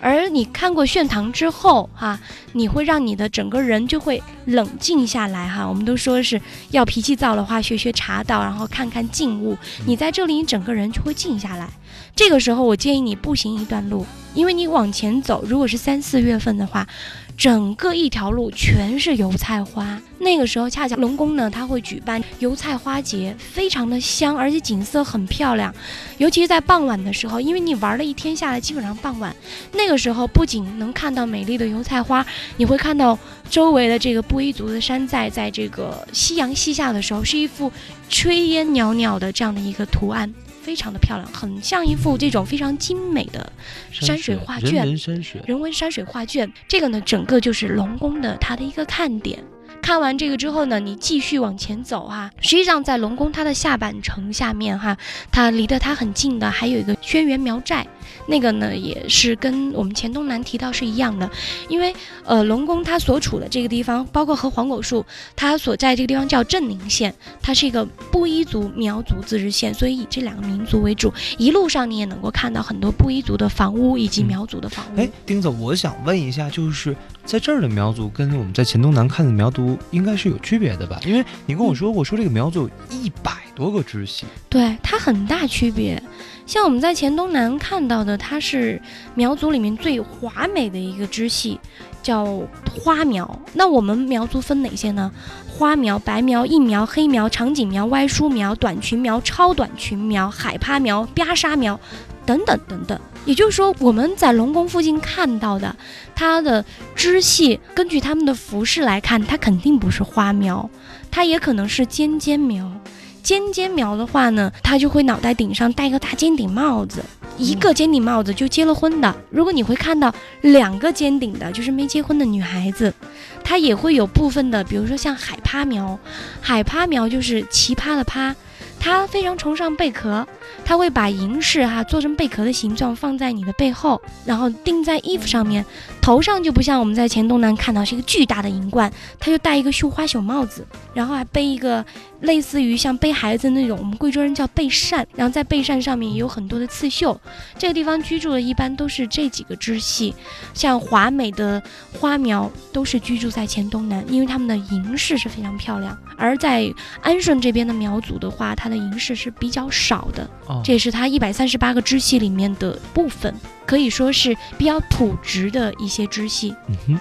而你看过炫堂之后哈，你会让你的整个人就会冷静下来哈。我们都说是要脾气燥的话，学学茶道，然后看看静物。你在这里，你整个人就会静下来。这个时候，我建议你步行一段路，因为你往前走，如果是三四月份的话。整个一条路全是油菜花，那个时候恰巧龙宫呢，它会举办油菜花节，非常的香，而且景色很漂亮。尤其是在傍晚的时候，因为你玩了一天下来，基本上傍晚那个时候不仅能看到美丽的油菜花，你会看到周围的这个布依族的山寨，在这个夕阳西下的时候，是一幅炊烟袅袅的这样的一个图案。非常的漂亮，很像一幅这种非常精美的山水画卷，人文山水，人文山水画卷。这个呢，整个就是龙宫的它的一个看点。看完这个之后呢，你继续往前走哈。实际上，在龙宫它的下半城下面哈，它离得它很近的还有一个轩辕苗寨，那个呢也是跟我们黔东南提到是一样的。因为呃，龙宫它所处的这个地方，包括和黄果树它所在这个地方叫镇宁县，它是一个布依族苗族自治县，所以以这两个民族为主。一路上你也能够看到很多布依族的房屋以及苗族的房屋。哎，丁总，我想问一下，就是在这儿的苗族跟我们在黔东南看的苗族。应该是有区别的吧，因为你跟我说，我说这个苗族有一百多个支系，对它很大区别。像我们在黔东南看到的，它是苗族里面最华美的一个支系，叫花苗。那我们苗族分哪些呢？花苗、白苗、硬苗、黑苗、长颈苗、歪梳苗、短裙苗、超短裙苗、海趴苗、巴沙苗。等等等等，也就是说，我们在龙宫附近看到的，它的支系，根据他们的服饰来看，它肯定不是花苗，它也可能是尖尖苗。尖尖苗的话呢，它就会脑袋顶上戴个大尖顶帽子，一个尖顶帽子就结了婚的。如果你会看到两个尖顶的，就是没结婚的女孩子。她也会有部分的，比如说像海趴苗，海趴苗就是奇葩的趴。她非常崇尚贝壳，他会把银饰哈做成贝壳的形状放在你的背后，然后钉在衣服上面。头上就不像我们在黔东南看到是一个巨大的银冠，他就戴一个绣花绣帽子，然后还背一个类似于像背孩子那种，我们贵州人叫背扇，然后在背扇上面也有很多的刺绣。这个地方居住的一般都是这几个支系，像华美的花苗都是居住在黔东南，因为他们的银饰是非常漂亮。而在安顺这边的苗族的话，它的银饰是比较少的，这也是它一百三十八个支系里面的部分，可以说是比较土直的一些支系。嗯哼。